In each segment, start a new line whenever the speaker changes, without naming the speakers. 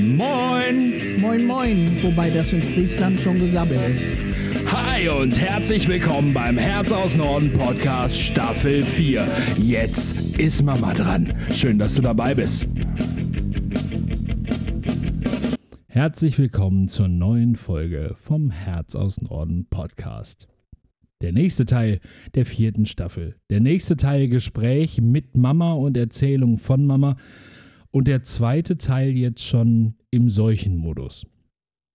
Moin!
Moin, moin, wobei das in Friesland schon gesabbelt ist.
Hi und herzlich willkommen beim Herz aus Norden Podcast Staffel 4. Jetzt ist Mama dran. Schön, dass du dabei bist. Herzlich willkommen zur neuen Folge vom Herz aus Norden Podcast. Der nächste Teil der vierten Staffel. Der nächste Teil Gespräch mit Mama und Erzählung von Mama. Und der zweite Teil jetzt schon im Seuchenmodus.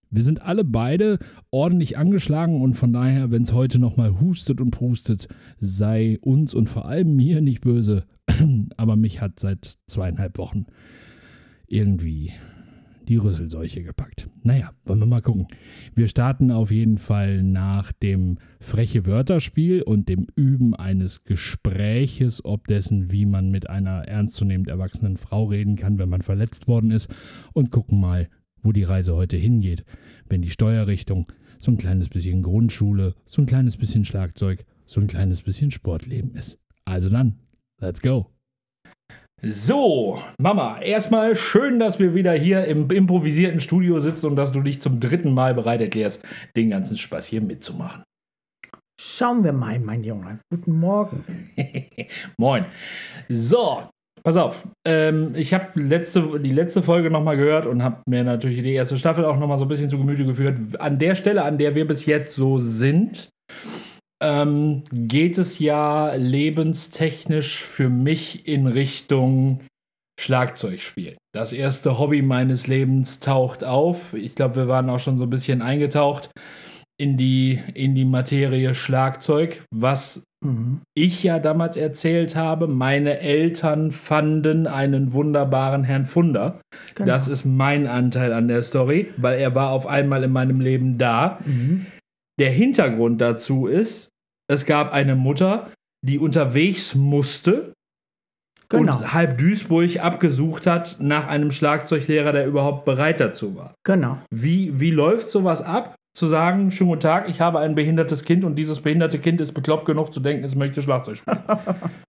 Wir sind alle beide ordentlich angeschlagen und von daher, wenn es heute nochmal hustet und prustet, sei uns und vor allem mir nicht böse. Aber mich hat seit zweieinhalb Wochen irgendwie die Rüsselseuche gepackt. Naja, wollen wir mal gucken. Wir starten auf jeden Fall nach dem freche Wörterspiel und dem Üben eines Gespräches, ob dessen, wie man mit einer ernstzunehmend erwachsenen Frau reden kann, wenn man verletzt worden ist, und gucken mal, wo die Reise heute hingeht. Wenn die Steuerrichtung so ein kleines bisschen Grundschule, so ein kleines bisschen Schlagzeug, so ein kleines bisschen Sportleben ist. Also dann, let's go. So, Mama, erstmal schön, dass wir wieder hier im improvisierten Studio sitzen und dass du dich zum dritten Mal bereit erklärst, den ganzen Spaß hier mitzumachen.
Schauen wir mal, mein Junge. Guten Morgen.
Moin. So, pass auf. Ähm, ich habe letzte, die letzte Folge nochmal gehört und habe mir natürlich die erste Staffel auch nochmal so ein bisschen zu Gemüte geführt. An der Stelle, an der wir bis jetzt so sind, ähm, geht es ja lebenstechnisch für mich in Richtung Schlagzeugspiel. Das erste Hobby meines Lebens taucht auf. Ich glaube, wir waren auch schon so ein bisschen eingetaucht in die, in die Materie Schlagzeug, was mhm. ich ja damals erzählt habe. Meine Eltern fanden einen wunderbaren Herrn Funder. Genau. Das ist mein Anteil an der Story, weil er war auf einmal in meinem Leben da. Mhm. Der Hintergrund dazu ist, es gab eine Mutter, die unterwegs musste genau. und halb Duisburg abgesucht hat nach einem Schlagzeuglehrer, der überhaupt bereit dazu war.
Genau.
Wie, wie läuft sowas ab? Zu sagen, schönen guten Tag, ich habe ein behindertes Kind und dieses behinderte Kind ist bekloppt genug zu denken, es möchte Schlagzeug spielen.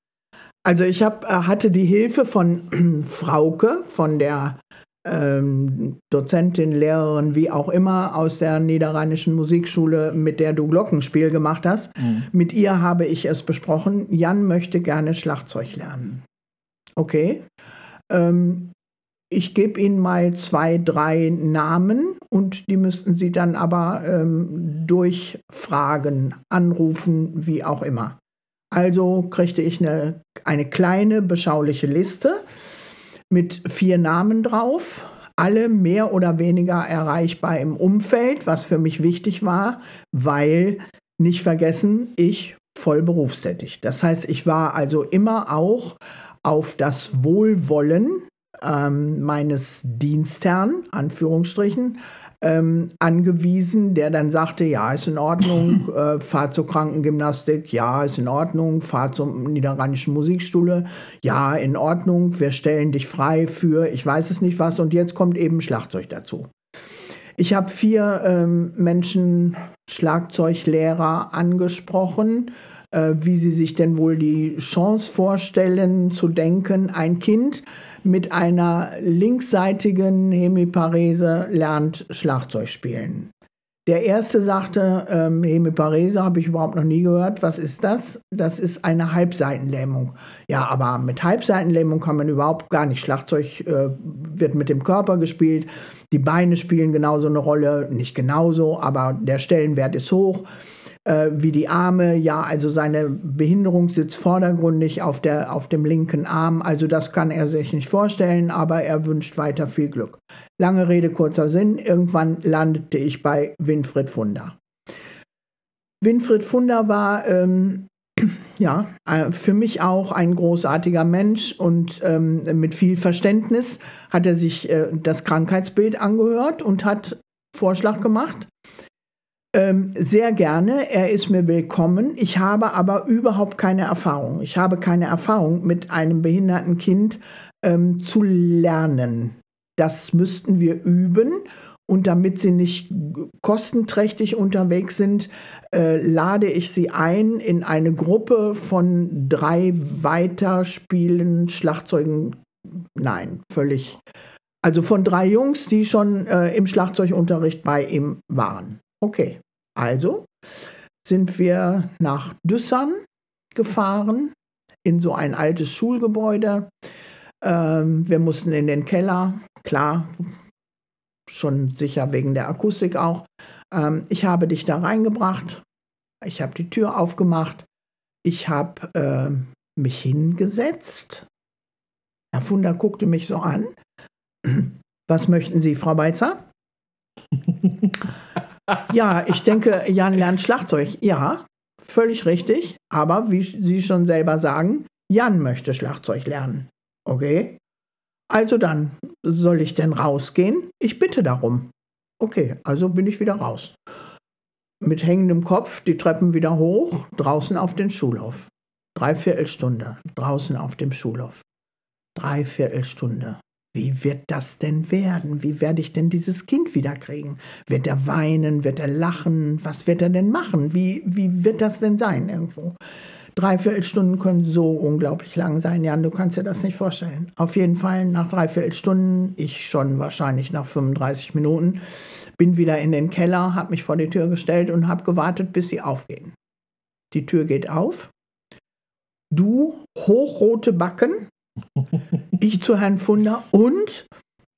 Also ich hab, äh, hatte die Hilfe von Frauke, von der ähm, Dozentin, Lehrerin, wie auch immer, aus der Niederrheinischen Musikschule, mit der du Glockenspiel gemacht hast. Mhm. Mit ihr habe ich es besprochen. Jan möchte gerne Schlagzeug lernen. Okay. Ähm, ich gebe Ihnen mal zwei, drei Namen und die müssten Sie dann aber ähm, durchfragen, anrufen, wie auch immer. Also kriegte ich eine, eine kleine, beschauliche Liste mit vier Namen drauf, alle mehr oder weniger erreichbar im Umfeld, was für mich wichtig war, weil nicht vergessen, ich voll berufstätig. Das heißt, ich war also immer auch auf das Wohlwollen ähm, meines Dienstherrn, Anführungsstrichen, ähm, angewiesen, der dann sagte, ja, ist in Ordnung, äh, fahr zur Krankengymnastik, ja, ist in Ordnung, fahr zur Niederrheinischen Musikschule, ja, in Ordnung, wir stellen dich frei für, ich weiß es nicht was, und jetzt kommt eben Schlagzeug dazu. Ich habe vier ähm, Menschen, Schlagzeuglehrer angesprochen, äh, wie sie sich denn wohl die Chance vorstellen, zu denken, ein Kind, mit einer linksseitigen Hemiparese lernt Schlagzeug spielen. Der erste sagte, ähm, Hemiparese habe ich überhaupt noch nie gehört. Was ist das? Das ist eine Halbseitenlähmung. Ja, aber mit Halbseitenlähmung kann man überhaupt gar nicht. Schlagzeug äh, wird mit dem Körper gespielt. Die Beine spielen genauso eine Rolle. Nicht genauso, aber der Stellenwert ist hoch äh, wie die Arme. Ja, also seine Behinderung sitzt vordergründig auf, der, auf dem linken Arm. Also das kann er sich nicht vorstellen, aber er wünscht weiter viel Glück. Lange Rede, kurzer Sinn. Irgendwann landete ich bei Winfried Funder. Winfried Funder war ähm, ja, äh, für mich auch ein großartiger Mensch und ähm, mit viel Verständnis hat er sich äh, das Krankheitsbild angehört und hat Vorschlag gemacht. Ähm, sehr gerne, er ist mir willkommen. Ich habe aber überhaupt keine Erfahrung. Ich habe keine Erfahrung mit einem behinderten Kind ähm, zu lernen. Das müssten wir üben. Und damit sie nicht kostenträchtig unterwegs sind, äh, lade ich sie ein in eine Gruppe von drei weiterspielenden Schlagzeugen nein, völlig. Also von drei Jungs, die schon äh, im Schlagzeugunterricht bei ihm waren. Okay, also sind wir nach Düssern gefahren, in so ein altes Schulgebäude. Ähm, wir mussten in den Keller, klar, schon sicher wegen der Akustik auch. Ähm, ich habe dich da reingebracht, ich habe die Tür aufgemacht, ich habe äh, mich hingesetzt. Herr Funder guckte mich so an. Was möchten Sie, Frau Beizer? ja, ich denke, Jan lernt Schlagzeug. Ja, völlig richtig. Aber wie Sie schon selber sagen, Jan möchte Schlagzeug lernen. Okay? Also dann, soll ich denn rausgehen? Ich bitte darum. Okay, also bin ich wieder raus. Mit hängendem Kopf die Treppen wieder hoch, draußen auf den Schulhof. Dreiviertelstunde draußen auf dem Schulhof. Dreiviertelstunde. Wie wird das denn werden? Wie werde ich denn dieses Kind wiederkriegen? Wird er weinen? Wird er lachen? Was wird er denn machen? Wie, wie wird das denn sein irgendwo? Dreiviertelstunden können so unglaublich lang sein, Jan, du kannst dir das nicht vorstellen. Auf jeden Fall nach Dreiviertelstunden, ich schon wahrscheinlich nach 35 Minuten, bin wieder in den Keller, habe mich vor die Tür gestellt und habe gewartet, bis sie aufgehen. Die Tür geht auf. Du, hochrote Backen, ich zu Herrn Funder und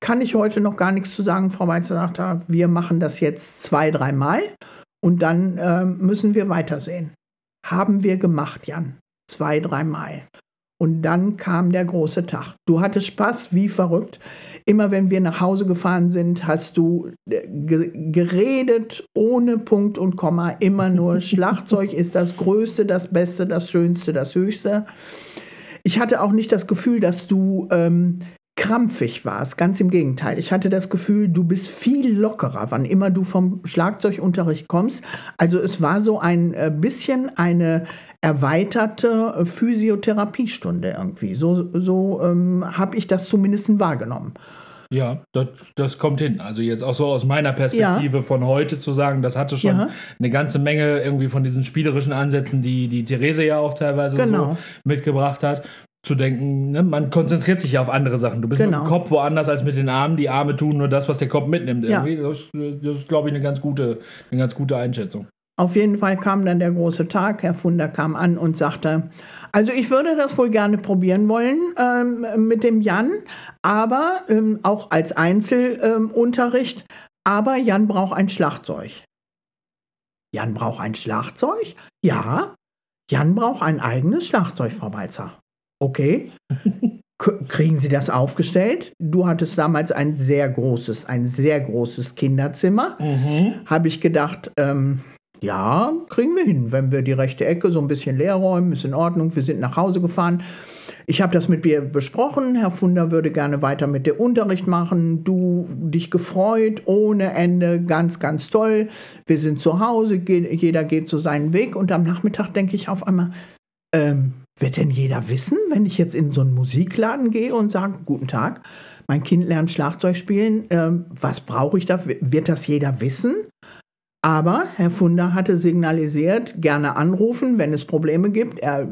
kann ich heute noch gar nichts zu sagen. Frau Weizer sagt, wir machen das jetzt zwei, dreimal und dann äh, müssen wir weitersehen. Haben wir gemacht, Jan. Zwei, dreimal. Und dann kam der große Tag. Du hattest Spaß wie verrückt. Immer wenn wir nach Hause gefahren sind, hast du äh, geredet ohne Punkt und Komma. Immer nur Schlagzeug ist das Größte, das Beste, das Schönste, das Höchste. Ich hatte auch nicht das Gefühl, dass du ähm, krampfig warst. Ganz im Gegenteil. Ich hatte das Gefühl, du bist viel lockerer, wann immer du vom Schlagzeugunterricht kommst. Also es war so ein äh, bisschen eine erweiterte äh, Physiotherapiestunde irgendwie. So, so ähm, habe ich das zumindest wahrgenommen.
Ja, das, das kommt hin. Also jetzt auch so aus meiner Perspektive ja. von heute zu sagen, das hatte schon ja. eine ganze Menge irgendwie von diesen spielerischen Ansätzen, die die Therese ja auch teilweise genau. so mitgebracht hat. Zu denken, ne? man konzentriert sich ja auf andere Sachen. Du bist genau. mit dem Kopf woanders als mit den Armen. Die Arme tun nur das, was der Kopf mitnimmt. Ja. Das, das ist, glaube ich, eine ganz, gute, eine ganz gute Einschätzung.
Auf jeden Fall kam dann der große Tag. Herr Funder kam an und sagte, also ich würde das wohl gerne probieren wollen ähm, mit dem Jan, aber ähm, auch als Einzelunterricht. Ähm, aber Jan braucht ein Schlagzeug. Jan braucht ein Schlagzeug? Ja, Jan braucht ein eigenes Schlagzeug, Frau Balzer. Okay. Kriegen Sie das aufgestellt? Du hattest damals ein sehr großes, ein sehr großes Kinderzimmer. Mhm. Habe ich gedacht, ähm, ja, kriegen wir hin. Wenn wir die rechte Ecke so ein bisschen leer räumen, ist in Ordnung. Wir sind nach Hause gefahren. Ich habe das mit dir besprochen. Herr Funder würde gerne weiter mit dir Unterricht machen. Du dich gefreut, ohne Ende, ganz, ganz toll. Wir sind zu Hause, jeder geht so seinen Weg. Und am Nachmittag denke ich auf einmal, ähm, wird denn jeder wissen, wenn ich jetzt in so einen Musikladen gehe und sage, guten Tag, mein Kind lernt Schlagzeug spielen, ähm, was brauche ich da? Wird das jeder wissen? Aber Herr Funder hatte signalisiert, gerne anrufen, wenn es Probleme gibt. Er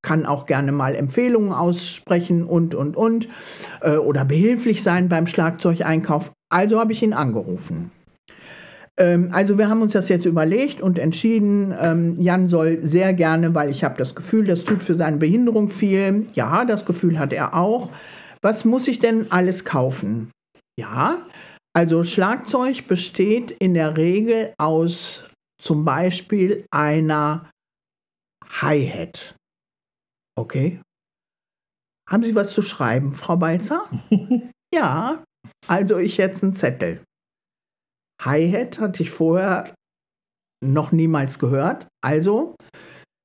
kann auch gerne mal Empfehlungen aussprechen und, und, und. Äh, oder behilflich sein beim Schlagzeugeinkauf. Also habe ich ihn angerufen. Ähm, also wir haben uns das jetzt überlegt und entschieden, ähm, Jan soll sehr gerne, weil ich habe das Gefühl, das tut für seine Behinderung viel. Ja, das Gefühl hat er auch. Was muss ich denn alles kaufen? Ja, also Schlagzeug besteht in der Regel aus zum Beispiel einer Hi-Hat. Okay. Haben Sie was zu schreiben, Frau Balzer? ja, also ich jetzt einen Zettel. Hi-Hat hatte ich vorher noch niemals gehört. Also,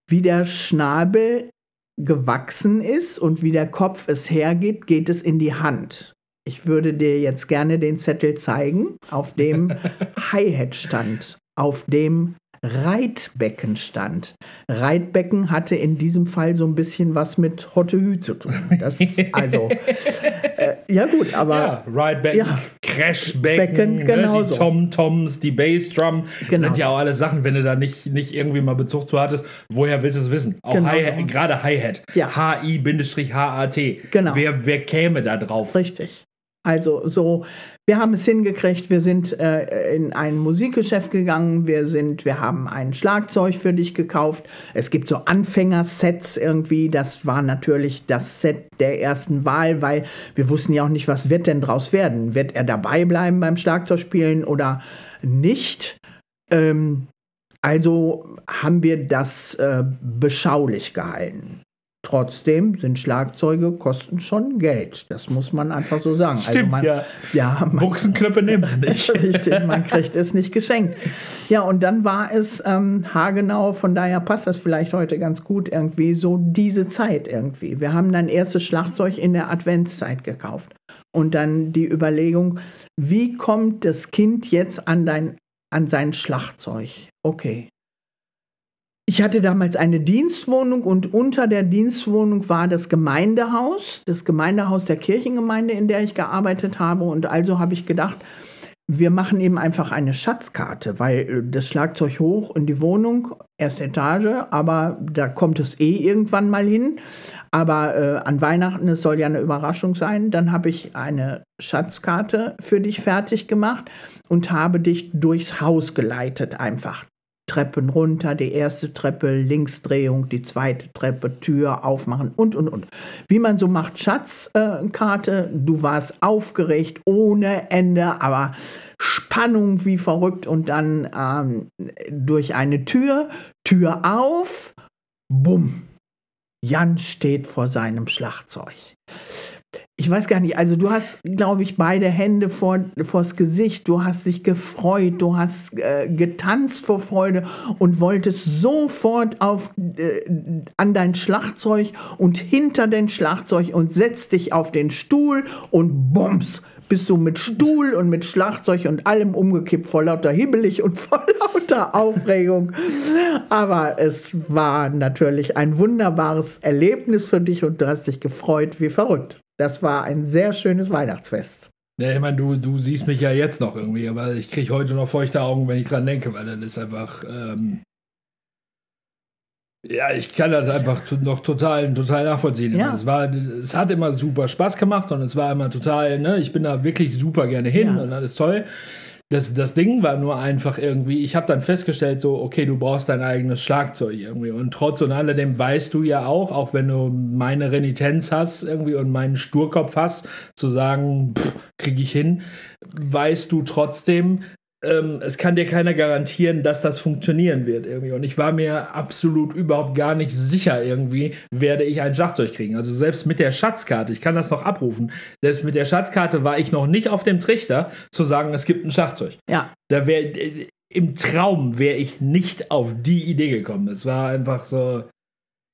wie der Schnabel gewachsen ist und wie der Kopf es hergibt, geht es in die Hand. Ich würde dir jetzt gerne den Zettel zeigen, auf dem Hi-Hat stand, auf dem Reitbecken stand. Reitbecken hatte in diesem Fall so ein bisschen was mit Hottehü zu tun. Das, also, äh, ja gut, aber... Ja,
Reitbecken ja. Crashbecken,
Becken,
ne,
genau
die
so.
Tom-Toms, die Bassdrum.
Genau
sind ja auch alles Sachen, wenn du da nicht, nicht irgendwie mal Bezug zu hattest, woher willst du es wissen? Auch
Genau
Hi- gerade Hi-Hat.
Ja.
H-I-H-A-T.
Genau.
Wer, wer käme da drauf?
Richtig. Also so, wir haben es hingekriegt, wir sind äh, in ein Musikgeschäft gegangen, wir sind, wir haben ein Schlagzeug für dich gekauft. Es gibt so Anfängersets irgendwie, das war natürlich das Set der ersten Wahl, weil wir wussten ja auch nicht, was wird denn draus werden. Wird er dabei bleiben beim Schlagzeugspielen oder nicht? Ähm, also haben wir das äh, beschaulich gehalten. Trotzdem sind Schlagzeuge kosten schon Geld. Das muss man einfach so sagen. also
Stimmt,
man,
ja.
ja, man,
Buchsenknöpfe nehmen sie nicht.
Richtig, man kriegt es nicht geschenkt. Ja, und dann war es ähm, haargenau, von daher passt das vielleicht heute ganz gut irgendwie, so diese Zeit irgendwie. Wir haben dann erstes Schlagzeug in der Adventszeit gekauft. Und dann die Überlegung, wie kommt das Kind jetzt an, dein, an sein Schlagzeug? Okay. Ich hatte damals eine Dienstwohnung und unter der Dienstwohnung war das Gemeindehaus, das Gemeindehaus der Kirchengemeinde, in der ich gearbeitet habe. Und also habe ich gedacht, wir machen eben einfach eine Schatzkarte, weil äh, das Schlagzeug hoch in die Wohnung, erste Etage, aber da kommt es eh irgendwann mal hin. Aber äh, an Weihnachten, es soll ja eine Überraschung sein, dann habe ich eine Schatzkarte für dich fertig gemacht und habe dich durchs Haus geleitet einfach. Treppen runter, die erste Treppe, Linksdrehung, die zweite Treppe, Tür aufmachen und, und, und. Wie man so macht, Schatzkarte, du warst aufgeregt ohne Ende, aber Spannung wie verrückt und dann ähm, durch eine Tür, Tür auf, bumm, Jan steht vor seinem Schlagzeug. Ich weiß gar nicht, also du hast, glaube ich, beide Hände vor, vors Gesicht, du hast dich gefreut, du hast äh, getanzt vor Freude und wolltest sofort auf, äh, an dein Schlagzeug und hinter dein Schlagzeug und setzt dich auf den Stuhl und bums, bist du mit Stuhl und mit Schlagzeug und allem umgekippt, vor lauter Hibbelig und vor lauter Aufregung. Aber es war natürlich ein wunderbares Erlebnis für dich und du hast dich gefreut wie verrückt. Das war ein sehr schönes Weihnachtsfest.
Ja, ich meine, du, du siehst mich ja jetzt noch irgendwie, aber ich kriege heute noch feuchte Augen, wenn ich dran denke, weil dann ist einfach. Ähm, ja, ich kann das einfach noch total, total nachvollziehen.
Ja.
Es, war, es hat immer super Spaß gemacht und es war immer total, ne, ich bin da wirklich super gerne hin
Ja.
und alles toll. Das, das Ding war nur einfach irgendwie, ich habe dann festgestellt, so, okay, du brauchst dein eigenes Schlagzeug irgendwie. Und trotz und alledem weißt du ja auch, auch wenn du meine Renitenz hast irgendwie und meinen Sturkopf hast, zu sagen, kriege ich hin, weißt du trotzdem, ähm, es kann dir keiner garantieren, dass das funktionieren wird irgendwie. Und ich war mir absolut überhaupt gar nicht sicher irgendwie, werde ich ein Schlagzeug kriegen. Also selbst mit der Schatzkarte, ich kann das noch abrufen, selbst mit der Schatzkarte war ich noch nicht auf dem Trichter zu sagen, es gibt ein Schlagzeug.
Ja,
Da wäre im Traum wäre ich nicht auf die Idee gekommen. Es war einfach so,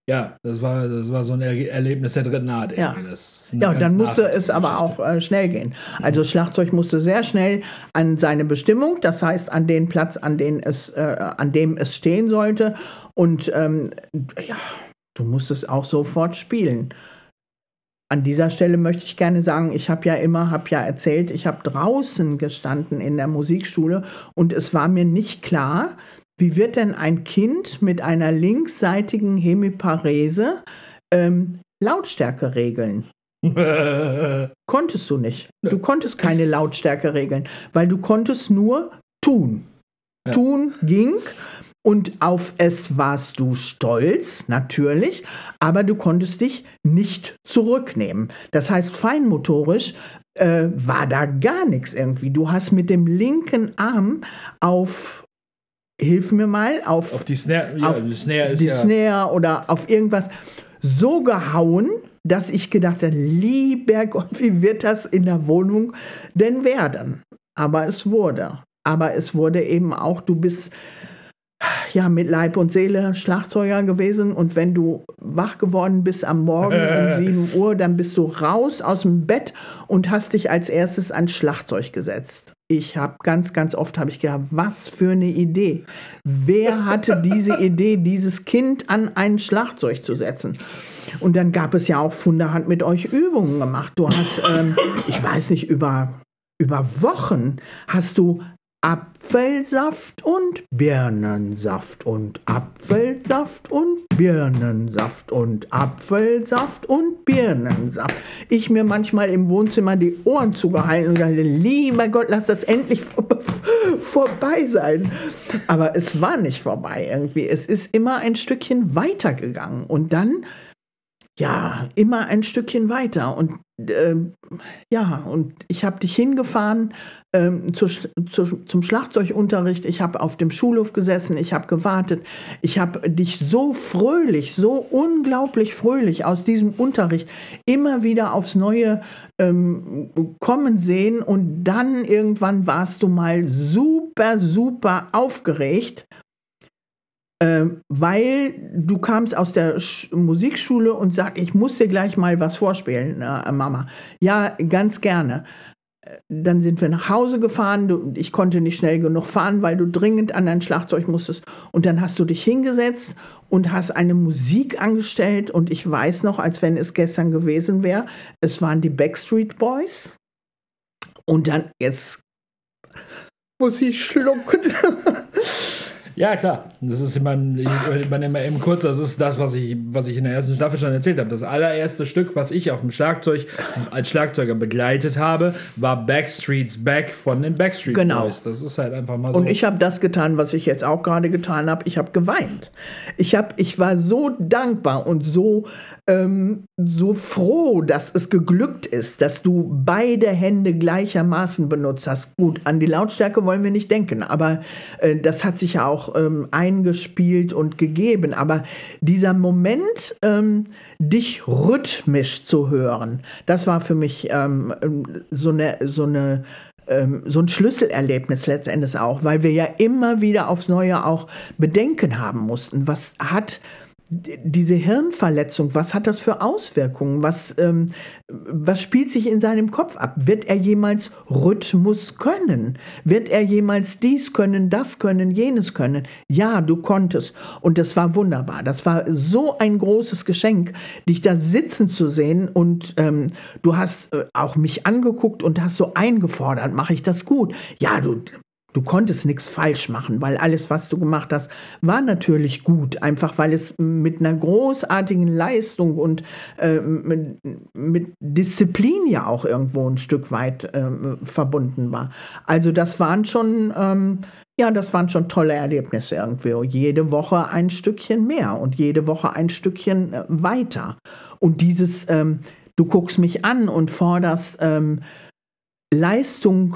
ja, das war, das war so ein er Erlebnis der dritten Art.
Ja. Ja, dann musste es aber auch äh, schnell gehen. Also das Schlagzeug musste sehr schnell an seine Bestimmung, das heißt an den Platz, an, den es, äh, an dem es stehen sollte. Und ähm, ja, du musstest auch sofort spielen. An dieser Stelle möchte ich gerne sagen, ich habe ja immer, habe ja erzählt, ich habe draußen gestanden in der Musikschule und es war mir nicht klar, wie wird denn ein Kind mit einer linksseitigen Hemiparese ähm, Lautstärke regeln? Konntest du nicht. Du konntest keine Lautstärke regeln, weil du konntest nur tun.
Ja.
Tun ging und auf es warst du stolz, natürlich, aber du konntest dich nicht zurücknehmen. Das heißt, feinmotorisch äh, war da gar nichts irgendwie. Du hast mit dem linken Arm auf, hilf mir mal, auf,
auf die Snare, ja,
auf
die Snare
die Snare oder auf irgendwas so gehauen, dass ich gedacht habe, lieber Gott, wie wird das in der Wohnung denn werden? Aber es wurde. Aber es wurde eben auch, du bist ja mit Leib und Seele Schlagzeuger gewesen und wenn du wach geworden bist am Morgen um 7 Uhr, dann bist du raus aus dem Bett und hast dich als erstes ans Schlagzeug gesetzt. Ich habe ganz, ganz oft habe ich gedacht, was für eine Idee. Wer hatte diese Idee, dieses Kind an ein Schlagzeug zu setzen? Und dann gab es ja auch Funderhand mit euch Übungen gemacht. Du hast, ähm, ich weiß nicht, über über Wochen hast du Apfelsaft und Birnensaft und Apfelsaft und Birnensaft und Apfelsaft und Birnensaft. Ich mir manchmal im Wohnzimmer die Ohren zugehalten und dachte, lieber Gott, lass das endlich vor vorbei sein. Aber es war nicht vorbei irgendwie. Es ist immer ein Stückchen weitergegangen und dann ja, immer ein Stückchen weiter. Und äh, ja, und ich habe dich hingefahren ähm, zu, zu, zum Schlagzeugunterricht. Ich habe auf dem Schulhof gesessen, ich habe gewartet. Ich habe dich so fröhlich, so unglaublich fröhlich aus diesem Unterricht immer wieder aufs Neue ähm, kommen sehen. Und dann irgendwann warst du mal super, super aufgeregt ähm, weil du kamst aus der Sch Musikschule und sagst, ich muss dir gleich mal was vorspielen, äh, Mama. Ja, ganz gerne. Äh, dann sind wir nach Hause gefahren. Du, ich konnte nicht schnell genug fahren, weil du dringend an dein Schlagzeug musstest. Und dann hast du dich hingesetzt und hast eine Musik angestellt. Und ich weiß noch, als wenn es gestern gewesen wäre, es waren die Backstreet Boys. Und dann, jetzt muss ich schlucken.
Ja, klar. Das ist immer, ich man immer eben kurz, das ist das, was ich, was ich in der ersten Staffel schon erzählt habe. Das allererste Stück, was ich auf dem Schlagzeug als Schlagzeuger begleitet habe, war Backstreets Back von den Backstreet
genau.
Boys. Das ist halt einfach mal so.
Und ich habe das getan, was ich jetzt auch gerade getan habe. Ich habe geweint. Ich, hab, ich war so dankbar und so, ähm, so froh, dass es geglückt ist, dass du beide Hände gleichermaßen benutzt hast. Gut, an die Lautstärke wollen wir nicht denken, aber äh, das hat sich ja auch ähm, eingespielt und gegeben. Aber dieser Moment, ähm, dich rhythmisch zu hören, das war für mich ähm, so eine, so eine ähm, so ein Schlüsselerlebnis letztendlich auch, weil wir ja immer wieder aufs Neue auch Bedenken haben mussten. Was hat diese Hirnverletzung, was hat das für Auswirkungen? Was, ähm, was spielt sich in seinem Kopf ab? Wird er jemals Rhythmus können? Wird er jemals dies können, das können, jenes können? Ja, du konntest. Und das war wunderbar. Das war so ein großes Geschenk, dich da sitzen zu sehen. Und ähm, du hast äh, auch mich angeguckt und hast so eingefordert, mache ich das gut? Ja, du Du konntest nichts falsch machen, weil alles, was du gemacht hast, war natürlich gut, einfach weil es mit einer großartigen Leistung und äh, mit, mit, Disziplin ja auch irgendwo ein Stück weit äh, verbunden war. Also das waren schon, ähm, ja, das waren schon tolle Erlebnisse irgendwie. Jede Woche ein Stückchen mehr und jede Woche ein Stückchen äh, weiter. Und dieses, ähm, du guckst mich an und forderst ähm, Leistung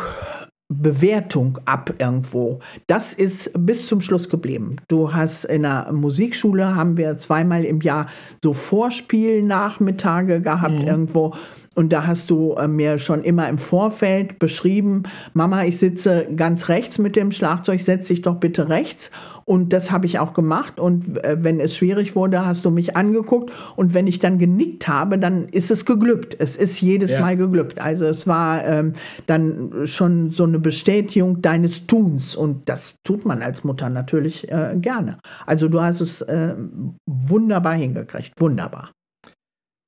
Bewertung ab irgendwo. Das ist bis zum Schluss geblieben. Du hast in der Musikschule haben wir zweimal im Jahr so Vorspielnachmittage gehabt mhm. irgendwo und da hast du äh, mir schon immer im Vorfeld beschrieben, Mama, ich sitze ganz rechts mit dem Schlagzeug, setz dich doch bitte rechts. Und das habe ich auch gemacht. Und äh, wenn es schwierig wurde, hast du mich angeguckt. Und wenn ich dann genickt habe, dann ist es geglückt. Es ist jedes ja. Mal geglückt. Also es war ähm, dann schon so eine Bestätigung deines Tuns. Und das tut man als Mutter natürlich äh, gerne. Also du hast es äh, wunderbar hingekriegt. Wunderbar.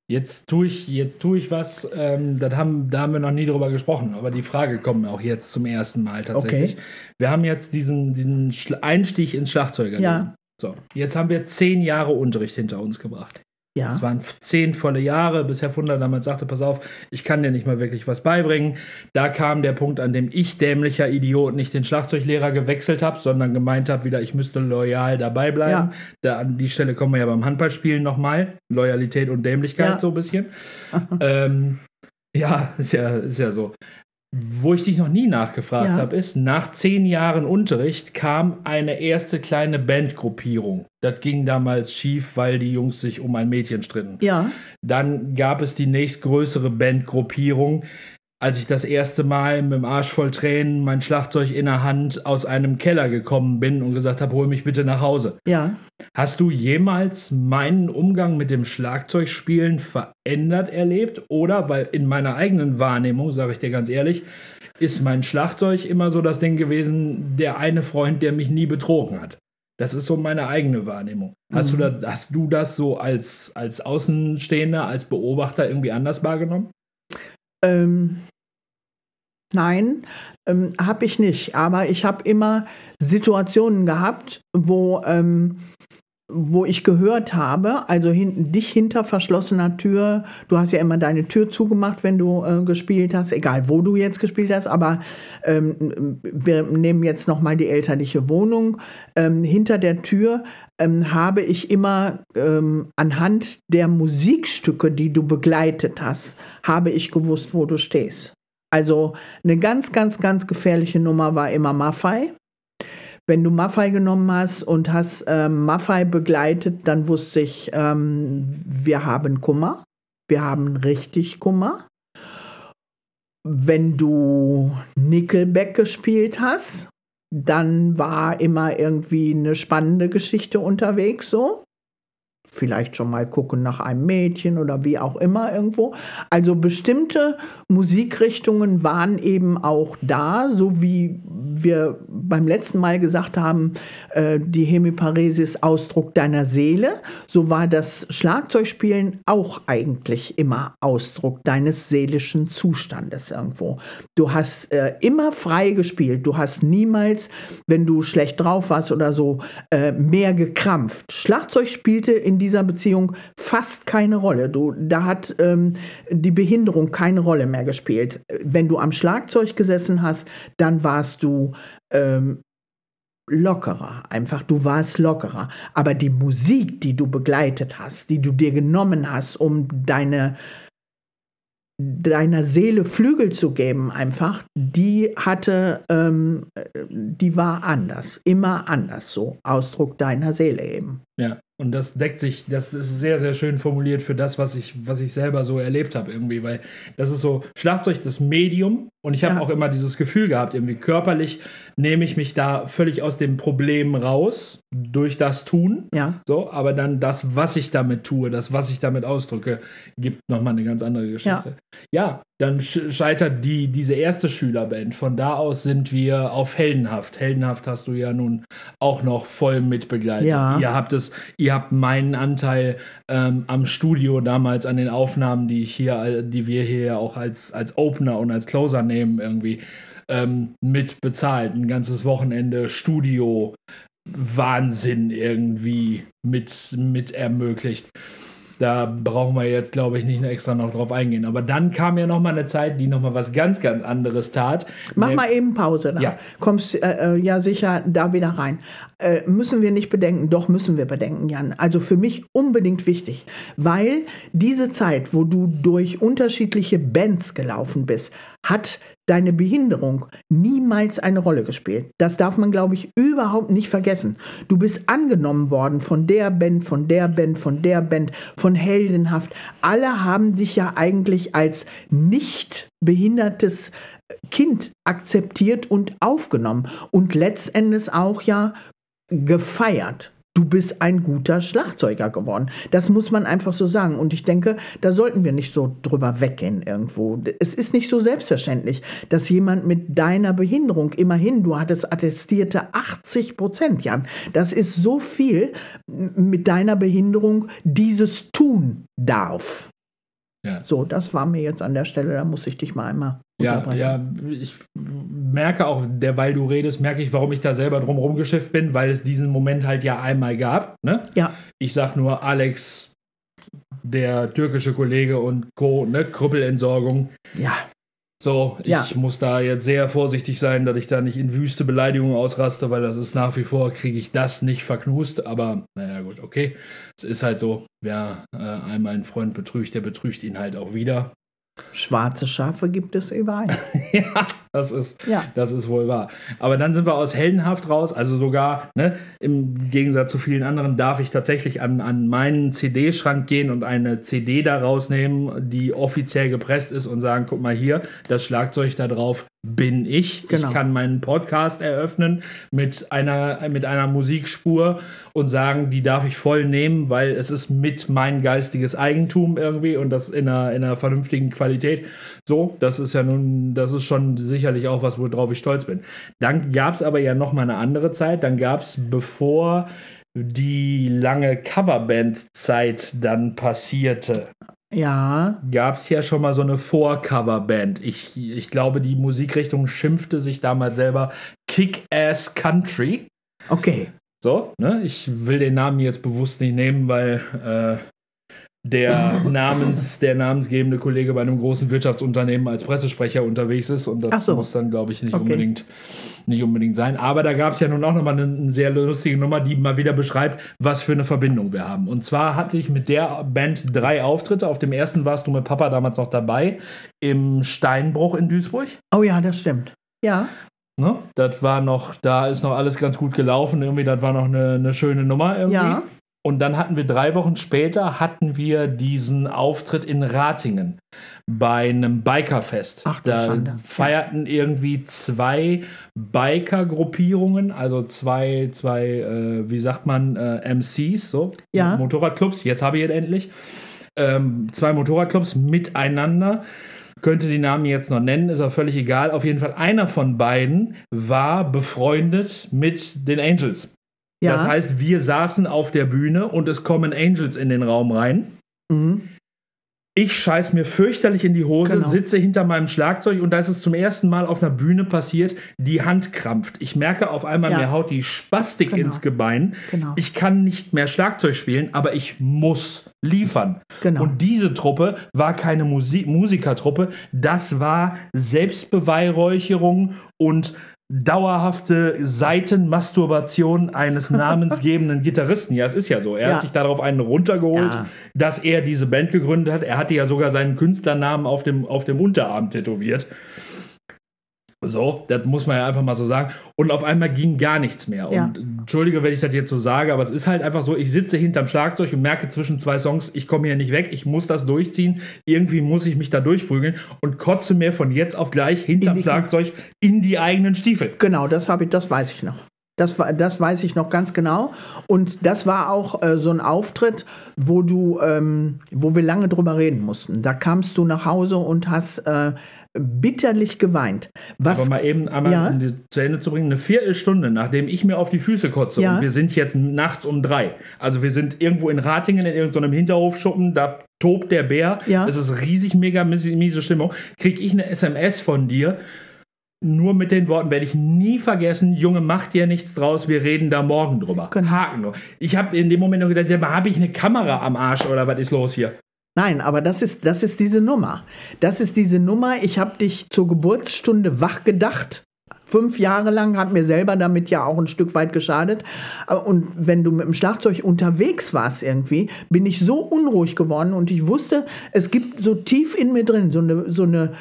Jetzt tue ich, jetzt tue ich was, ähm, das haben, da haben wir noch nie drüber gesprochen, aber die Frage kommt auch jetzt zum ersten Mal tatsächlich. Okay. Wir haben jetzt diesen, diesen Einstieg ins Schlagzeuger.
Ja.
So, jetzt haben wir zehn Jahre Unterricht hinter uns gebracht.
Ja.
Es waren zehn volle Jahre, bis Herr Funder damals sagte, pass auf, ich kann dir nicht mal wirklich was beibringen. Da kam der Punkt, an dem ich, dämlicher Idiot, nicht den Schlagzeuglehrer gewechselt habe, sondern gemeint habe wieder, ich müsste loyal dabei bleiben. Ja. Da, an die Stelle kommen wir ja beim Handballspielen nochmal. Loyalität und Dämlichkeit ja. so ein bisschen. ähm, ja, ist ja, ist ja so. Wo ich dich noch nie nachgefragt ja. habe, ist, nach zehn Jahren Unterricht kam eine erste kleine Bandgruppierung. Das ging damals schief, weil die Jungs sich um ein Mädchen stritten.
Ja.
Dann gab es die nächstgrößere Bandgruppierung, als ich das erste Mal mit dem Arsch voll Tränen mein Schlagzeug in der Hand aus einem Keller gekommen bin und gesagt habe, hol mich bitte nach Hause.
Ja.
Hast du jemals meinen Umgang mit dem Schlagzeugspielen verändert erlebt? Oder, weil in meiner eigenen Wahrnehmung, sage ich dir ganz ehrlich, ist mein Schlagzeug immer so das Ding gewesen, der eine Freund, der mich nie betrogen hat. Das ist so meine eigene Wahrnehmung. Hast, mhm. du, das, hast du das so als, als Außenstehender, als Beobachter irgendwie anders wahrgenommen?
Ähm, Nein, ähm, habe ich nicht. Aber ich habe immer Situationen gehabt, wo, ähm, wo ich gehört habe, also hin, dich hinter verschlossener Tür, du hast ja immer deine Tür zugemacht, wenn du äh, gespielt hast, egal wo du jetzt gespielt hast, aber ähm, wir nehmen jetzt nochmal die elterliche Wohnung. Ähm, hinter der Tür ähm, habe ich immer ähm, anhand der Musikstücke, die du begleitet hast, habe ich gewusst, wo du stehst. Also eine ganz, ganz, ganz gefährliche Nummer war immer Maffei. Wenn du Maffei genommen hast und hast ähm, Maffei begleitet, dann wusste ich, ähm, wir haben Kummer. Wir haben richtig Kummer. Wenn du Nickelback gespielt hast, dann war immer irgendwie eine spannende Geschichte unterwegs so vielleicht schon mal gucken nach einem Mädchen oder wie auch immer irgendwo. Also bestimmte Musikrichtungen waren eben auch da, so wie wir beim letzten Mal gesagt haben, äh, die Hemiparesis Ausdruck deiner Seele, so war das Schlagzeugspielen auch eigentlich immer Ausdruck deines seelischen Zustandes irgendwo. Du hast äh, immer frei gespielt, du hast niemals, wenn du schlecht drauf warst oder so, äh, mehr gekrampft. Schlagzeug spielte in dieser Beziehung fast keine Rolle. Du, da hat ähm, die Behinderung keine Rolle mehr gespielt. Wenn du am Schlagzeug gesessen hast, dann warst du ähm, lockerer, einfach du warst lockerer. Aber die Musik, die du begleitet hast, die du dir genommen hast, um deine deiner Seele Flügel zu geben, einfach, die hatte, ähm, die war anders, immer anders, so Ausdruck deiner Seele eben.
Ja, und das deckt sich, das ist sehr, sehr schön formuliert für das, was ich, was ich selber so erlebt habe irgendwie, weil das ist so Schlagzeug, das Medium und ich habe ja. auch immer dieses Gefühl gehabt, irgendwie körperlich nehme ich mich da völlig aus dem Problem raus durch das Tun.
Ja.
So, aber dann das, was ich damit tue, das, was ich damit ausdrücke, gibt nochmal eine ganz andere Geschichte. Ja, ja dann scheitert die, diese erste Schülerband. Von da aus sind wir auf Heldenhaft. Heldenhaft hast du ja nun auch noch voll mitbegleitet.
Ja.
Ihr habt es, ihr habt meinen Anteil ähm, am Studio damals an den Aufnahmen, die ich hier, die wir hier auch als, als Opener und als Closer nehmen, irgendwie ähm, mit bezahlt. Ein ganzes Wochenende Studio. Wahnsinn irgendwie mit, mit ermöglicht. Da brauchen wir jetzt, glaube ich, nicht extra noch drauf eingehen. Aber dann kam ja noch mal eine Zeit, die noch mal was ganz, ganz anderes tat.
Mach mal eben Pause. Da.
Ja.
Kommst äh, äh, ja sicher da wieder rein. Äh, müssen wir nicht bedenken? Doch, müssen wir bedenken, Jan. Also für mich unbedingt wichtig. Weil diese Zeit, wo du durch unterschiedliche Bands gelaufen bist, hat deine Behinderung niemals eine Rolle gespielt. Das darf man, glaube ich, überhaupt nicht vergessen. Du bist angenommen worden von der Band, von der Band, von der Band, von Heldenhaft. Alle haben dich ja eigentlich als nicht behindertes Kind akzeptiert und aufgenommen und letztendlich auch ja gefeiert du bist ein guter Schlagzeuger geworden. Das muss man einfach so sagen. Und ich denke, da sollten wir nicht so drüber weggehen irgendwo. Es ist nicht so selbstverständlich, dass jemand mit deiner Behinderung, immerhin, du hattest attestierte 80 Prozent, Jan, das ist so viel mit deiner Behinderung, dieses tun darf. Ja. So, das war mir jetzt an der Stelle, da muss ich dich mal einmal.
Ja, ja, ich merke auch, derweil du redest, merke ich, warum ich da selber drum rumgeschifft bin, weil es diesen Moment halt ja einmal gab. Ne?
Ja.
Ich sag nur Alex, der türkische Kollege und Co., ne? Krüppelentsorgung.
Ja.
So, ich ja. muss da jetzt sehr vorsichtig sein, dass ich da nicht in wüste Beleidigungen ausraste, weil das ist nach wie vor, kriege ich das nicht verknust. Aber naja, gut, okay. Es ist halt so, wer äh, einmal einen Freund betrügt, der betrügt ihn halt auch wieder.
Schwarze Schafe gibt es überall.
ja, das ist, ja. das ist wohl wahr. Aber dann sind wir aus Heldenhaft raus. Also sogar, ne, im Gegensatz zu vielen anderen, darf ich tatsächlich an, an meinen CD-Schrank gehen und eine CD da rausnehmen, die offiziell gepresst ist und sagen, guck mal hier, das Schlagzeug da drauf bin ich. Genau. Ich kann meinen Podcast eröffnen mit einer, mit einer Musikspur und sagen, die darf ich voll nehmen, weil es ist mit mein geistiges Eigentum irgendwie und das in einer, in einer vernünftigen Qualität. So, das ist ja nun, das ist schon sicherlich auch was, worauf ich stolz bin. Dann gab es aber ja noch mal eine andere Zeit. Dann gab es, bevor die lange Coverband-Zeit dann passierte,
Ja.
gab es ja schon mal so eine Vorcover-Band. Ich, ich glaube, die Musikrichtung schimpfte sich damals selber Kick-Ass Country.
Okay.
So, ne? Ich will den Namen jetzt bewusst nicht nehmen, weil äh, der Namens, der namensgebende Kollege bei einem großen Wirtschaftsunternehmen als Pressesprecher unterwegs ist und das
so.
muss dann, glaube ich, nicht
Okay.
unbedingt nicht unbedingt sein. Aber da gab es ja nun auch nochmal eine, eine sehr lustige Nummer, die mal wieder beschreibt, was für eine Verbindung wir haben. Und zwar hatte ich mit der Band drei Auftritte. Auf dem ersten warst du mit Papa damals noch dabei, im Steinbruch in Duisburg.
Oh ja, das stimmt. Ja.
Ne? Das war noch, da ist noch alles ganz gut gelaufen. Irgendwie, das war noch eine, eine schöne Nummer irgendwie.
Ja.
Und dann hatten wir drei Wochen später hatten wir diesen Auftritt in Ratingen bei einem Bikerfest.
Ach
da
Schande.
feierten irgendwie zwei Biker-Gruppierungen, also zwei, zwei, äh, wie sagt man, äh, MCs, so
Ja.
Motorradclubs. Jetzt habe ich es endlich. Ähm, zwei Motorradclubs miteinander. Könnte die Namen jetzt noch nennen, ist auch völlig egal. Auf jeden Fall einer von beiden war befreundet mit den Angels.
Ja.
Das heißt, wir saßen auf der Bühne und es kommen Angels in den Raum rein.
Mhm.
Ich scheiß mir fürchterlich in die Hose,
Genau.
sitze hinter meinem Schlagzeug und da ist es zum ersten Mal auf einer Bühne passiert, die Hand krampft. Ich merke auf einmal,
Ja.
mir haut die Spastik
Genau.
ins Gebein.
Genau.
Ich kann nicht mehr Schlagzeug spielen, aber ich muss liefern.
Genau.
Und diese Truppe war keine Musi Musikertruppe, das war Selbstbeweihräucherung und dauerhafte Seitenmasturbation eines namensgebenden Gitarristen. Ja, es ist ja so. Er
Ja.
hat sich darauf einen runtergeholt,
Ja.
dass er diese Band gegründet hat. Er hatte ja sogar seinen Künstlernamen auf dem, auf dem Unterarm tätowiert. So, das muss man ja einfach mal so sagen. Und auf einmal ging gar nichts mehr.
Ja.
Und entschuldige, wenn ich das jetzt so sage, aber es ist halt einfach so, ich sitze hinterm Schlagzeug und merke zwischen zwei Songs, ich komme hier nicht weg, ich muss das durchziehen. Irgendwie muss ich mich da durchprügeln und kotze mir von jetzt auf gleich hinterm
In
Schlagzeug in die eigenen Stiefel.
Genau, das habe ich, das weiß ich noch. Das, das weiß ich noch ganz genau. Und das war auch äh, so ein Auftritt, wo du, ähm, wo wir lange drüber reden mussten. Da kamst du nach Hause und hast äh, bitterlich geweint. Was,
Aber mal eben einmal
Ja.
um zu Ende zu bringen, eine Viertelstunde, nachdem ich mir auf die Füße kotze
Ja.
und wir sind jetzt nachts um drei. Also wir sind irgendwo in Ratingen in irgendeinem Hinterhofschuppen, da tobt der Bär,
Ja.
es ist riesig mega miese, Stimmung, kriege ich eine SMS von dir, nur mit den Worten werde ich nie vergessen, Junge, mach dir nichts draus, wir reden da morgen drüber.
Genau.
Haken nur. Ich habe in dem Moment noch gedacht, habe ich eine Kamera am Arsch oder was ist los hier?
Nein, aber das ist, das ist diese Nummer. Das ist diese Nummer. Ich habe dich zur Geburtsstunde wach gedacht. Fünf Jahre lang hat mir selber damit ja auch ein Stück weit geschadet. Und wenn du mit dem Schlagzeug unterwegs warst irgendwie, bin ich so unruhig geworden und ich wusste, es gibt so tief in mir drin so eine, so eine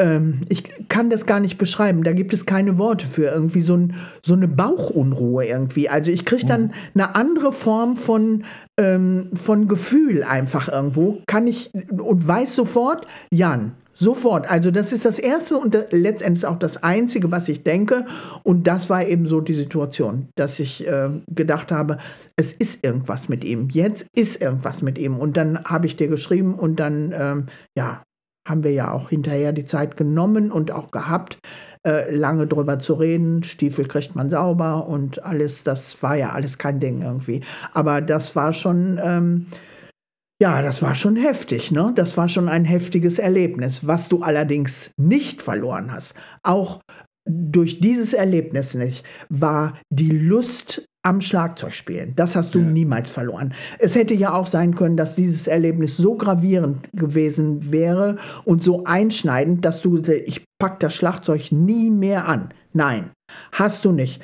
ähm, ich kann das gar nicht beschreiben, da gibt es keine Worte für, irgendwie so, ein, so eine Bauchunruhe irgendwie. Also ich kriege dann eine andere Form von, ähm, von Gefühl einfach irgendwo, kann ich und weiß sofort, Jan, sofort. Also das ist das Erste und letztendlich auch das Einzige, was ich denke. Und das war eben so die Situation, dass ich äh, gedacht habe, es ist irgendwas mit ihm. Jetzt ist irgendwas mit ihm. Und dann habe ich dir geschrieben und dann, ähm, ja, haben wir ja auch hinterher die Zeit genommen und auch gehabt, äh, lange drüber zu reden. Stiefel kriegt man sauber und alles, das war ja alles kein Ding irgendwie. Aber das war schon, ähm, ja, das war schon heftig, ne? Das war schon ein heftiges Erlebnis, was du allerdings nicht verloren hast. Auch durch dieses Erlebnis nicht, war die Lust am Schlagzeugspielen. Das hast du
Ja.
niemals verloren. Es hätte ja auch sein können, dass dieses Erlebnis so gravierend gewesen wäre und so einschneidend, dass du, ich pack das Schlagzeug nie mehr an. Nein, hast du nicht.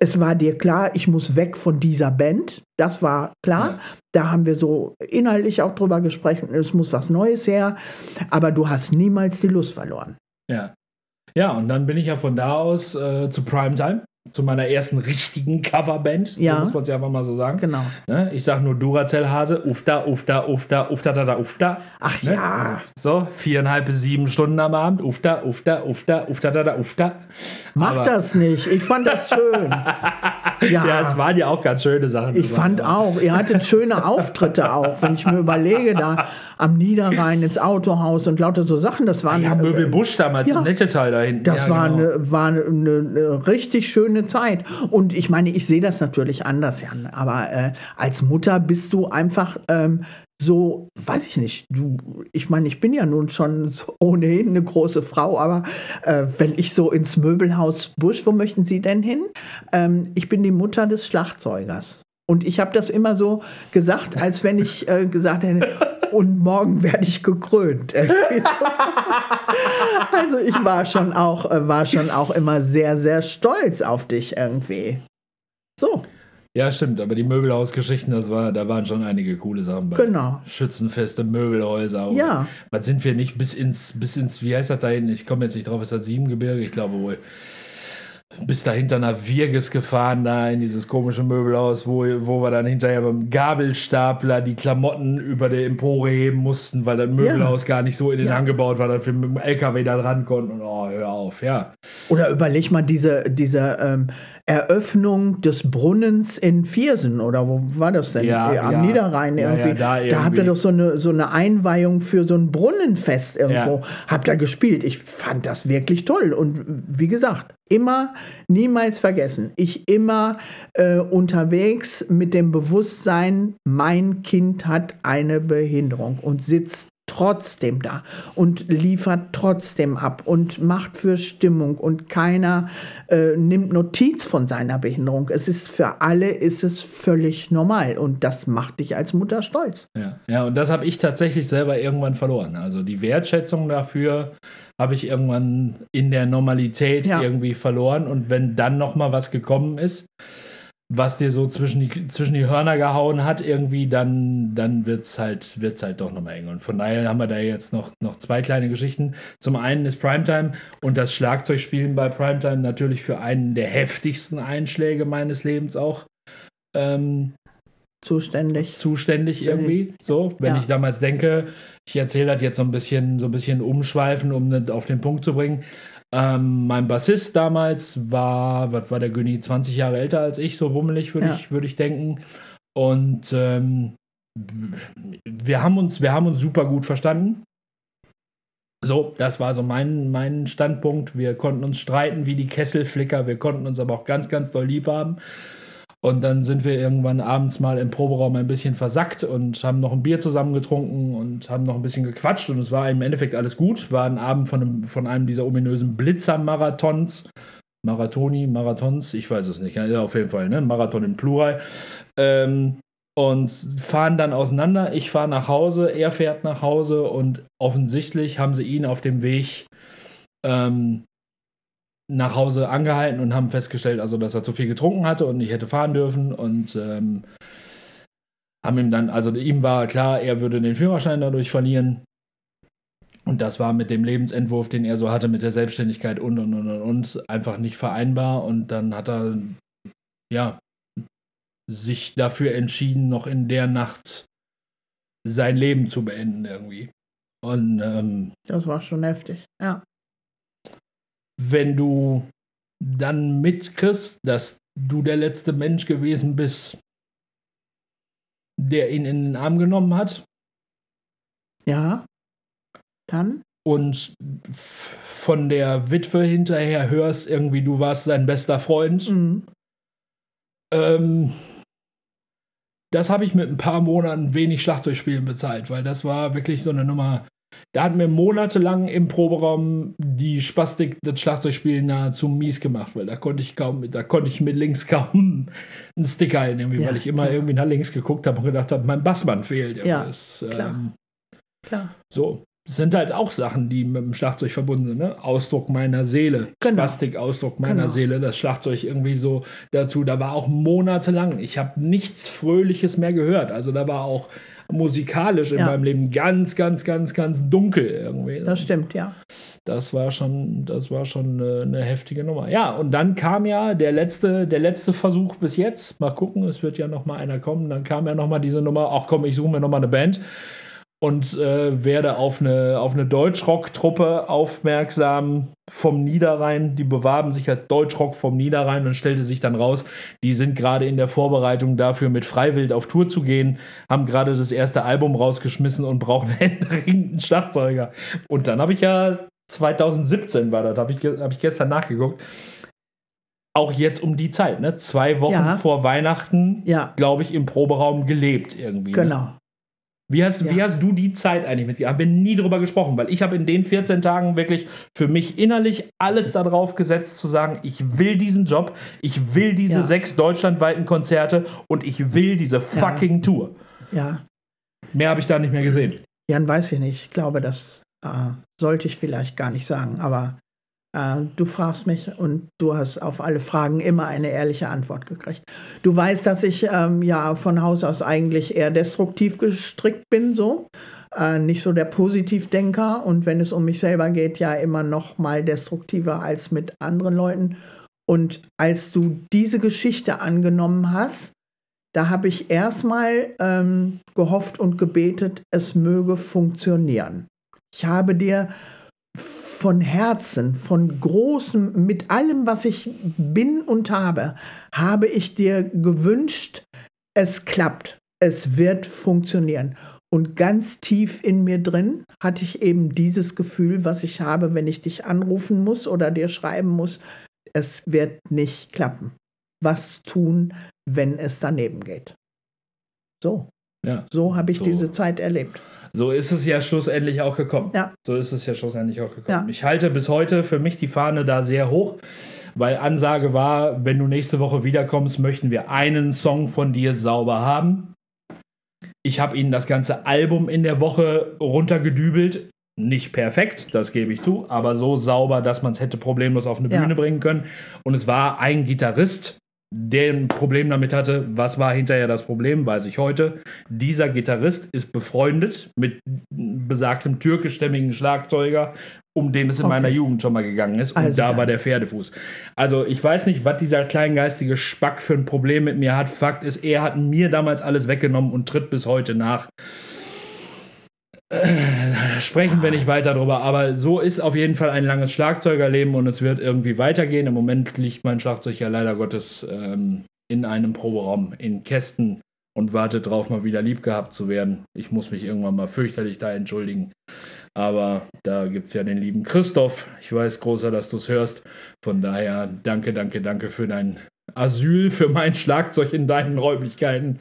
Es war dir klar, ich muss weg von dieser Band. Das war klar.
Ja.
Da haben wir so inhaltlich auch drüber gesprochen. Es muss was Neues her. Aber du hast niemals die Lust verloren.
Ja. Ja, und dann bin ich ja von da aus äh, zu Primetime, zu meiner ersten richtigen Coverband,
Ja.
so muss man es ja einfach mal so sagen.
Genau.
Ne? Ich sag nur Duracell-Hase, ufda, ufda, ufda, ufda, da, da, ufda.
Ach
Ne?
ja,
So, viereinhalb bis sieben Stunden am Abend, ufda, ufda, ufda, ufda, da, da, ufda.
mach
Aber-
das nicht. Ich fand das schön. Ja,
Ja, es waren ja auch ganz schöne Sachen.
ich fand auch, ihr hattet schöne Auftritte auch. Wenn ich mir überlege, da am Niederrhein ins Autohaus und lauter so Sachen, das waren
Ja, Möbel Busch damals,
Ja.
Nettetal da hinten.
Das
ja,
war,
genau.
eine, war eine, eine richtig schöne Zeit. Und ich meine, ich sehe das natürlich anders, Jan. Aber äh, als Mutter bist du einfach ähm, so, weiß ich nicht, du, ich meine, ich bin ja nun schon so ohnehin eine große Frau, aber äh, wenn ich so ins Möbelhaus Busch, wo möchten Sie denn hin? Ähm, ich bin die Mutter des Schlagzeugers. Und ich habe das immer so gesagt, als wenn ich äh, gesagt hätte, und morgen werde ich gekrönt. also ich war schon auch, äh, war schon auch immer sehr, sehr stolz auf dich irgendwie. So.
Ja, stimmt, aber die Möbelhausgeschichten, das war, da waren schon einige coole Sachen bei.
Genau.
Schützenfeste, Möbelhäuser.
Ja.
Was sind wir nicht bis ins, bis ins, wie heißt das da hinten? Ich komme jetzt nicht drauf, ist das Siebengebirge? Ich glaube wohl bis da hinter einer Wirges gefahren, da in dieses komische Möbelhaus, wo, wo wir dann hinterher beim Gabelstapler die Klamotten über der Empore heben mussten, weil das Möbelhaus ja. gar nicht so in den ja. Hang gebaut war, dass wir mit dem LKW da dran konnten. Und oh, hör auf, ja.
Oder überleg mal diese, diese ähm, Eröffnung des Brunnens in Viersen, oder wo war das denn?
Ja,
Am
ja.
Niederrhein irgendwie.
da,
irgendwie. da habt ihr doch so eine, so eine Einweihung für so ein Brunnenfest irgendwo. Habt ihr gespielt. Ich fand das wirklich toll. Und wie gesagt, immer, niemals vergessen. Ich immer äh, unterwegs mit dem Bewusstsein, mein Kind hat eine Behinderung und sitzt trotzdem da und liefert trotzdem ab und macht für Stimmung und keiner äh, nimmt Notiz von seiner Behinderung. Es ist für alle ist es völlig normal und das macht dich als Mutter stolz.
Ja, ja und das habe ich tatsächlich selber irgendwann verloren. Also die Wertschätzung dafür habe ich irgendwann in der Normalität ja. irgendwie verloren und wenn dann noch mal was gekommen ist, was dir so zwischen die, zwischen die Hörner gehauen hat, irgendwie, dann, dann wird es halt, wird's halt doch nochmal eng. Und von daher haben wir da jetzt noch, noch zwei kleine Geschichten. Zum einen ist Primetime und das Schlagzeugspielen bei Primetime natürlich für einen der heftigsten Einschläge meines Lebens auch. Ähm,
zuständig.
Zuständig irgendwie. So, wenn ja. ich damals denke, ich erzähle das jetzt so ein bisschen, so ein bisschen umschweifen, um das auf den Punkt zu bringen. Ähm, mein Bassist damals war, was war der Günni, 20 Jahre älter als ich, so wummelig würde ja. ich, würd ich denken. Und ähm, wir, haben uns, wir haben uns super gut verstanden. So, das war so mein, mein Standpunkt. Wir konnten uns streiten wie die Kesselflicker, wir konnten uns aber auch ganz, ganz doll lieb haben. Und dann sind wir irgendwann abends mal im Proberaum ein bisschen versackt und haben noch ein Bier zusammen getrunken und haben noch ein bisschen gequatscht. Und es war im Endeffekt alles gut. War ein Abend von einem, von einem dieser ominösen Blitzer-Marathons. Marathoni, Marathons, ich weiß es nicht. Ja, auf jeden Fall, ne? Marathon im Plural. Ähm, und fahren dann auseinander. Ich fahre nach Hause, er fährt nach Hause und offensichtlich haben sie ihn auf dem Weg ähm, nach Hause angehalten und haben festgestellt, also dass er zu viel getrunken hatte und nicht hätte fahren dürfen und ähm, haben ihm dann, also ihm war klar, er würde den Führerschein dadurch verlieren. Und das war mit dem Lebensentwurf, den er so hatte, mit der Selbstständigkeit und und und und einfach nicht vereinbar. Und dann hat er ja sich dafür entschieden, noch in der Nacht sein Leben zu beenden irgendwie. Und ähm,
das war schon heftig, ja
wenn du dann mitkriegst, dass du der letzte Mensch gewesen bist, der ihn in den Arm genommen hat.
Ja. Dann?
Und von der Witwe hinterher hörst, irgendwie, du warst sein bester Freund. Mhm. Ähm, das habe ich mit ein paar Monaten wenig Schlagzeugspielen bezahlt, weil das war wirklich so eine Nummer. Da hat mir monatelang im Proberaum die Spastik, das Schlagzeugspielen nahezu mies gemacht, weil da konnte ich kaum, da konnte ich mit links kaum einen Stick halten, irgendwie, ja, weil ich immer klar. irgendwie nach links geguckt habe und gedacht habe, mein Bassmann fehlt.
Ja, das, klar. Ähm, klar.
So, das sind halt auch Sachen, die mit dem Schlagzeug verbunden sind. Ne? Ausdruck meiner Seele, genau. Spastik, Ausdruck meiner genau. Seele, das Schlagzeug irgendwie so dazu. Da war auch monatelang, ich habe nichts Fröhliches mehr gehört. Also da war auch musikalisch in ja. meinem Leben ganz, ganz, ganz, ganz dunkel irgendwie.
Das stimmt, ja.
Das war schon, das war schon eine, heftige Nummer. Ja, und dann kam ja der letzte, der letzte Versuch bis jetzt. Mal gucken, es wird ja noch mal einer kommen. Dann kam ja noch mal diese Nummer. Ach komm, ich suche mir noch mal eine Band und äh, werde auf eine, auf eine Deutschrock-Truppe aufmerksam vom Niederrhein. Die bewarben sich als Deutschrock vom Niederrhein und stellte sich dann raus, die sind gerade in der Vorbereitung dafür, mit Freiwild auf Tour zu gehen, haben gerade das erste Album rausgeschmissen und brauchen händeringend einen Schlagzeuger. Und dann habe ich ja 2017 war das, habe ich, hab ich gestern nachgeguckt. Auch jetzt um die Zeit, ne? Zwei Wochen ja. vor Weihnachten,
ja.
glaube ich, im Proberaum gelebt irgendwie.
Ne? Genau.
Ne? Wie hast,
Ja.
wie hast du die Zeit eigentlich mit? Haben wir nie drüber gesprochen, weil ich habe in den 14 Tagen wirklich für mich innerlich alles darauf gesetzt, zu sagen, ich will diesen Job, ich will diese
Ja.
sechs deutschlandweiten Konzerte und ich will diese fucking Tour.
Ja,
Mehr habe ich da nicht mehr gesehen.
Jan weiß ich nicht. Ich glaube, das äh, sollte ich vielleicht gar nicht sagen. Aber du fragst mich und du hast auf alle Fragen immer eine ehrliche Antwort gekriegt. Du weißt, dass ich ähm, ja von Haus aus eigentlich eher destruktiv gestrickt bin, so. Äh, nicht so der Positivdenker und wenn es um mich selber geht, ja immer noch mal destruktiver als mit anderen Leuten. Und als du diese Geschichte angenommen hast, da habe ich erstmal ähm, gehofft und gebetet, es möge funktionieren. Ich habe dir von Herzen, von großem, mit allem, was ich bin und habe, habe ich dir gewünscht, es klappt, es wird funktionieren. Und ganz tief in mir drin hatte ich eben dieses Gefühl, was ich habe, wenn ich dich anrufen muss oder dir schreiben muss, es wird nicht klappen. Was tun, wenn es daneben geht? So,
Ja.
so habe ich
So.
diese Zeit erlebt.
So ist es ja schlussendlich auch gekommen.
Ja.
So ist es ja schlussendlich auch gekommen.
Ja.
Ich halte bis heute für mich die Fahne da sehr hoch, weil Ansage war, wenn du nächste Woche wiederkommst, möchten wir einen Song von dir sauber haben. Ich habe ihnen das ganze Album in der Woche runtergedübelt. Nicht perfekt, das gebe ich zu, aber so sauber, dass man es hätte problemlos auf eine
Ja.
Bühne bringen können. Und es war ein Gitarrist, der ein Problem damit hatte. Was war hinterher das Problem, weiß ich heute. Dieser Gitarrist ist befreundet mit besagtem türkischstämmigen Schlagzeuger, um den es in
Okay.
meiner Jugend schon mal gegangen ist. Und
Also
da
dann.
war der Pferdefuß. Also ich weiß nicht, was dieser kleingeistige Spack für ein Problem mit mir hat. Fakt ist, er hat mir damals alles weggenommen und tritt bis heute nach. Äh, Sprechen wir nicht weiter drüber, aber so ist auf jeden Fall ein langes Schlagzeugerleben und es wird irgendwie weitergehen. Im Moment liegt mein Schlagzeug ja leider Gottes ähm, in einem Proberaum in Kästen und wartet drauf, mal wieder lieb gehabt zu werden. Ich muss mich irgendwann mal fürchterlich da entschuldigen. Aber da gibt es ja den lieben Christoph. Ich weiß, großer, dass du es hörst. Von daher danke, danke, danke für dein Asyl, für mein Schlagzeug in deinen Räumlichkeiten.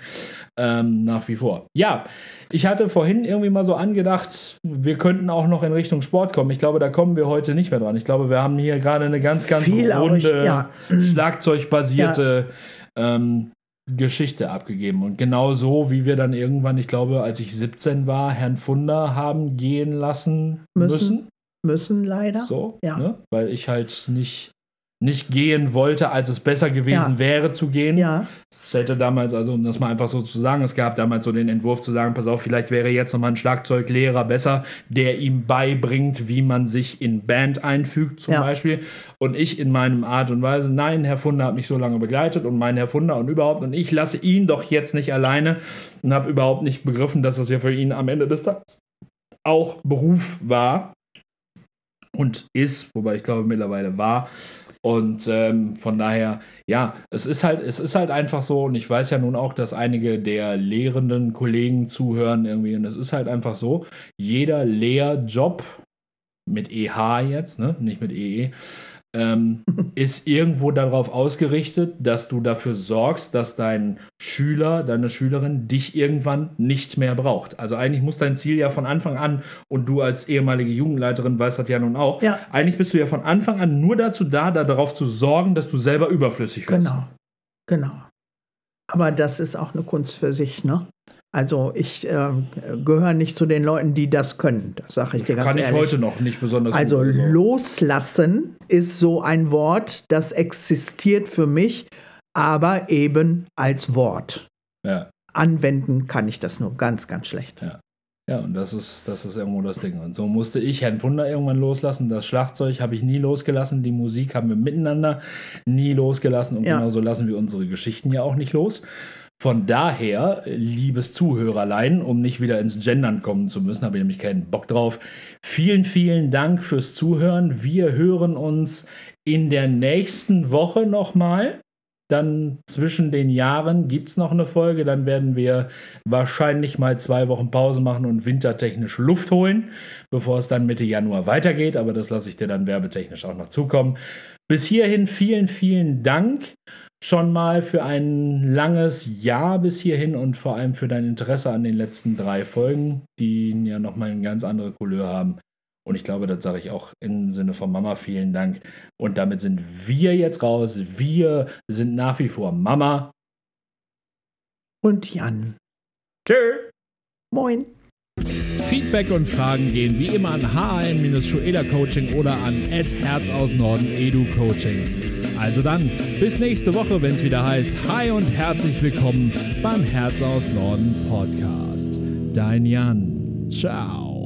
Ähm, nach wie vor. Ja, ich hatte vorhin irgendwie mal so angedacht, wir könnten auch noch in Richtung Sport kommen. Ich glaube, da kommen wir heute nicht mehr dran. Ich glaube, wir haben hier gerade eine ganz, ganz
Viel
runde,
ja.
schlagzeugbasierte ähm, Geschichte abgegeben. Und genau so, wie wir dann irgendwann, ich glaube, als ich 17 war, Herrn Funder haben gehen lassen müssen.
Müssen. Müssen leider.
So,
Ja.
ne? weil ich halt nicht, nicht gehen wollte, als es besser gewesen
Ja.
wäre zu gehen.
Ja,
Es hätte damals, also um das mal einfach so zu sagen, es gab damals so den Entwurf zu sagen, pass auf, vielleicht wäre jetzt nochmal ein Schlagzeuglehrer besser, der ihm beibringt, wie man sich in Band einfügt zum
Ja.
Beispiel. Und ich in meinem Art und Weise, nein, Herr Funder hat mich so lange begleitet und mein Herr Funder und überhaupt und ich lasse ihn doch jetzt nicht alleine und habe überhaupt nicht begriffen, dass das ja für ihn am Ende des Tages auch Beruf war und ist, wobei ich glaube mittlerweile war. Und ähm, von daher, ja, es ist halt, es ist halt einfach so, und ich weiß ja nun auch, dass einige der lehrenden Kollegen zuhören irgendwie, und es ist halt einfach so, jeder Lehrjob mit EH jetzt, ne, nicht mit EE, ähm, ist irgendwo darauf ausgerichtet, dass du dafür sorgst, dass dein Schüler, deine Schülerin dich irgendwann nicht mehr braucht. Also eigentlich muss dein Ziel ja von Anfang an, und du als ehemalige Jugendleiterin weißt das ja nun auch,
Ja.
eigentlich bist du ja von Anfang an nur dazu da, darauf zu sorgen, dass du selber überflüssig wirst.
genau. Genau. Aber das ist auch eine Kunst für sich, ne? Also ich äh, gehöre nicht zu den Leuten, die das können. Das sage ich dir ganz
Kann ich
ehrlich.
heute noch nicht besonders
Also
gut.
loslassen ist so ein Wort, das existiert für mich, aber eben als Wort.
Ja,
Anwenden kann ich das nur ganz, ganz schlecht.
ja, und das ist, das ist irgendwo das Ding. Und so musste ich Herrn Wunder irgendwann loslassen. Das Schlagzeug habe ich nie losgelassen. Die Musik haben wir miteinander nie losgelassen. Und
Ja.
genauso lassen wir unsere Geschichten ja auch nicht los. Von daher, liebes Zuhörerlein, um nicht wieder ins Gendern kommen zu müssen, habe ich nämlich keinen Bock drauf. Vielen, vielen Dank fürs Zuhören. Wir hören uns in der nächsten Woche nochmal. Dann zwischen den Jahren gibt es noch eine Folge. Dann werden wir wahrscheinlich mal zwei Wochen Pause machen und wintertechnisch Luft holen, bevor es dann Mitte Januar weitergeht. Aber das lasse ich dir dann werbetechnisch auch noch zukommen. Bis hierhin vielen, vielen Dank schon mal für ein langes Jahr bis hierhin und vor allem für dein Interesse an den letzten drei Folgen, die ja nochmal eine ganz andere Couleur haben. Und ich glaube, das sage ich auch im Sinne von Mama vielen Dank. Und damit sind wir jetzt raus. Wir sind nach wie vor Mama.
Und Jan.
Tschö.
Moin.
Feedback und Fragen gehen wie immer an HN-Schuela Coaching oder an Herz Also dann, bis nächste Woche, wenn es wieder heißt, Hi und herzlich willkommen beim Herz aus Norden Podcast. Dein Jan. Ciao.